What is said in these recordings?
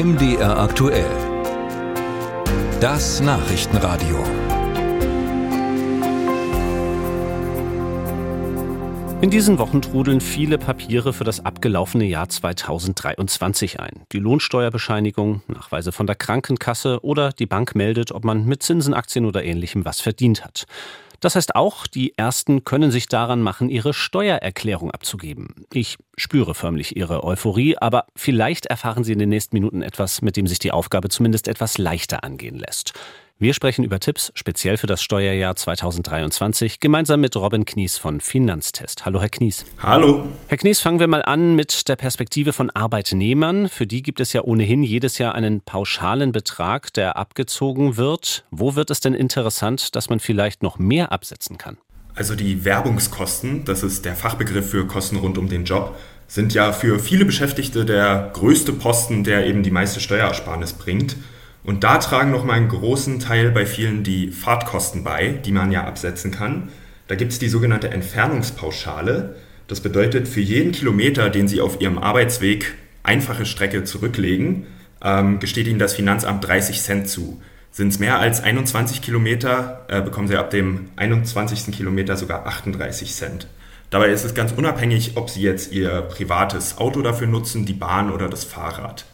MDR aktuell. Das Nachrichtenradio. In diesen Wochen trudeln viele Papiere für das abgelaufene Jahr 2023 ein. Die Lohnsteuerbescheinigung, Nachweise von der Krankenkasse oder die Bank meldet, ob man mit Zinsen, Aktien oder ähnlichem was verdient hat. Das heißt auch, die Ersten können sich daran machen, ihre Steuererklärung abzugeben. Ich spüre förmlich Ihre Euphorie, aber vielleicht erfahren Sie in den nächsten Minuten etwas, mit dem sich die Aufgabe zumindest etwas leichter angehen lässt. Wir sprechen über Tipps speziell für das Steuerjahr 2023 gemeinsam mit Robin Knies von Finanztest. Hallo, Herr Knies. Hallo. Herr Knies, fangen wir mal an mit der Perspektive von Arbeitnehmern. Für die gibt es ja ohnehin jedes Jahr einen pauschalen Betrag, der abgezogen wird. Wo wird es denn interessant, dass man vielleicht noch mehr absetzen kann? Also die Werbungskosten, das ist der Fachbegriff für Kosten rund um den Job, sind ja für viele Beschäftigte der größte Posten, der eben die meiste Steuerersparnis bringt. Und da tragen noch mal einen großen Teil bei vielen die Fahrtkosten bei, die man ja absetzen kann. Da gibt es die sogenannte Entfernungspauschale. Das bedeutet, für jeden Kilometer, den Sie auf Ihrem Arbeitsweg einfache Strecke zurücklegen, ähm, gesteht Ihnen das Finanzamt 30 Cent zu. Sind es mehr als 21 Kilometer, äh, bekommen Sie ab dem 21. Kilometer sogar 38 Cent. Dabei ist es ganz unabhängig, ob Sie jetzt Ihr privates Auto dafür nutzen, die Bahn oder das Fahrrad.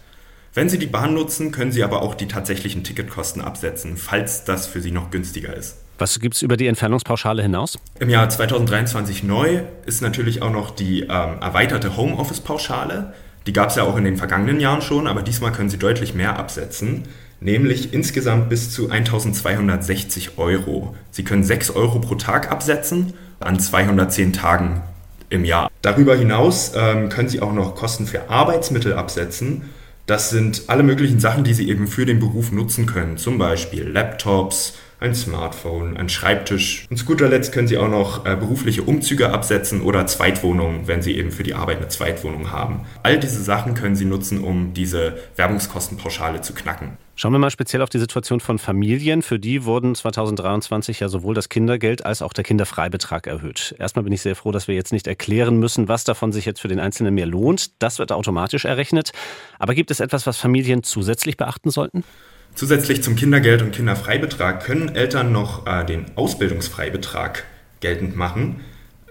Wenn Sie die Bahn nutzen, können Sie aber auch die tatsächlichen Ticketkosten absetzen, falls das für Sie noch günstiger ist. Was gibt es über die Entfernungspauschale hinaus? Im Jahr 2023 neu ist natürlich auch noch die ähm, erweiterte Homeoffice-Pauschale. Die gab es ja auch in den vergangenen Jahren schon, aber diesmal können Sie deutlich mehr absetzen, nämlich insgesamt bis zu 1260 Euro. Sie können 6 Euro pro Tag absetzen an 210 Tagen im Jahr. Darüber hinaus ähm, können Sie auch noch Kosten für Arbeitsmittel absetzen das sind alle möglichen Sachen, die Sie eben für den Beruf nutzen können. Zum Beispiel Laptops, ein Smartphone, ein Schreibtisch. Und zu guter Letzt können Sie auch noch äh, berufliche Umzüge absetzen oder Zweitwohnungen, wenn Sie eben für die Arbeit eine Zweitwohnung haben. All diese Sachen können Sie nutzen, um diese Werbungskostenpauschale zu knacken. Schauen wir mal speziell auf die Situation von Familien. Für die wurden 2023 ja sowohl das Kindergeld als auch der Kinderfreibetrag erhöht. Erstmal bin ich sehr froh, dass wir jetzt nicht erklären müssen, was davon sich jetzt für den Einzelnen mehr lohnt. Das wird automatisch errechnet. Aber gibt es etwas, was Familien zusätzlich beachten sollten? Zusätzlich zum Kindergeld und Kinderfreibetrag können Eltern noch äh, den Ausbildungsfreibetrag geltend machen.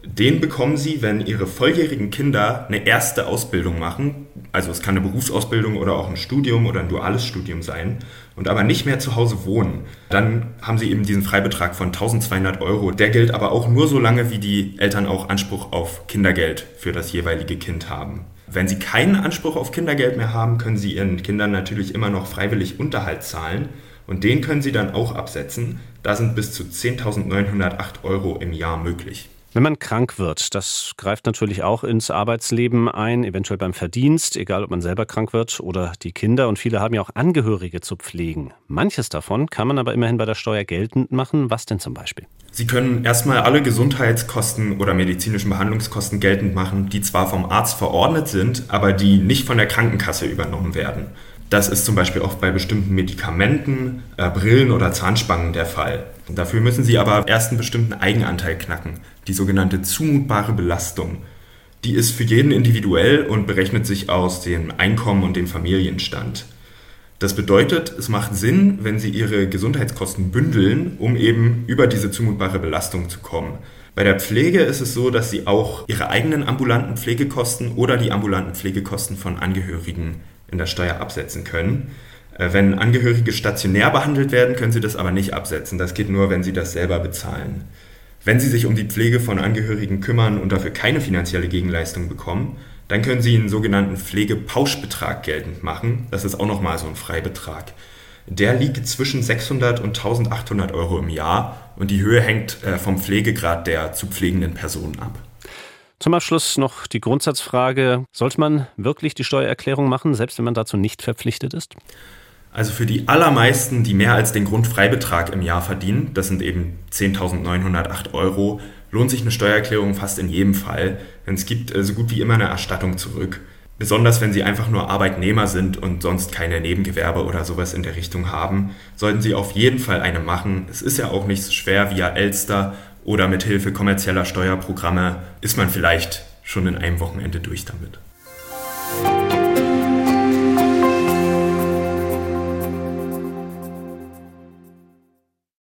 Den bekommen sie, wenn ihre volljährigen Kinder eine erste Ausbildung machen. Also es kann eine Berufsausbildung oder auch ein Studium oder ein duales Studium sein und aber nicht mehr zu Hause wohnen. Dann haben sie eben diesen Freibetrag von 1200 Euro. Der gilt aber auch nur so lange, wie die Eltern auch Anspruch auf Kindergeld für das jeweilige Kind haben. Wenn Sie keinen Anspruch auf Kindergeld mehr haben, können Sie Ihren Kindern natürlich immer noch freiwillig Unterhalt zahlen und den können Sie dann auch absetzen. Da sind bis zu 10.908 Euro im Jahr möglich. Wenn man krank wird, das greift natürlich auch ins Arbeitsleben ein, eventuell beim Verdienst, egal ob man selber krank wird oder die Kinder. Und viele haben ja auch Angehörige zu pflegen. Manches davon kann man aber immerhin bei der Steuer geltend machen. Was denn zum Beispiel? Sie können erstmal alle Gesundheitskosten oder medizinischen Behandlungskosten geltend machen, die zwar vom Arzt verordnet sind, aber die nicht von der Krankenkasse übernommen werden. Das ist zum Beispiel auch bei bestimmten Medikamenten, äh, Brillen oder Zahnspangen der Fall. Dafür müssen Sie aber erst einen bestimmten Eigenanteil knacken, die sogenannte zumutbare Belastung. Die ist für jeden individuell und berechnet sich aus dem Einkommen und dem Familienstand. Das bedeutet, es macht Sinn, wenn Sie Ihre Gesundheitskosten bündeln, um eben über diese zumutbare Belastung zu kommen. Bei der Pflege ist es so, dass Sie auch Ihre eigenen ambulanten Pflegekosten oder die ambulanten Pflegekosten von Angehörigen in der Steuer absetzen können. Äh, wenn Angehörige stationär behandelt werden, können Sie das aber nicht absetzen. Das geht nur, wenn Sie das selber bezahlen. Wenn Sie sich um die Pflege von Angehörigen kümmern und dafür keine finanzielle Gegenleistung bekommen, dann können Sie einen sogenannten Pflegepauschbetrag geltend machen. Das ist auch nochmal so ein Freibetrag. Der liegt zwischen 600 und 1800 Euro im Jahr und die Höhe hängt äh, vom Pflegegrad der zu pflegenden Person ab. Zum Abschluss noch die Grundsatzfrage, sollte man wirklich die Steuererklärung machen, selbst wenn man dazu nicht verpflichtet ist? Also für die allermeisten, die mehr als den Grundfreibetrag im Jahr verdienen, das sind eben 10.908 Euro, lohnt sich eine Steuererklärung fast in jedem Fall, denn es gibt äh, so gut wie immer eine Erstattung zurück. Besonders wenn Sie einfach nur Arbeitnehmer sind und sonst keine Nebengewerbe oder sowas in der Richtung haben, sollten Sie auf jeden Fall eine machen. Es ist ja auch nicht so schwer via Elster oder mit Hilfe kommerzieller Steuerprogramme ist man vielleicht schon in einem Wochenende durch damit.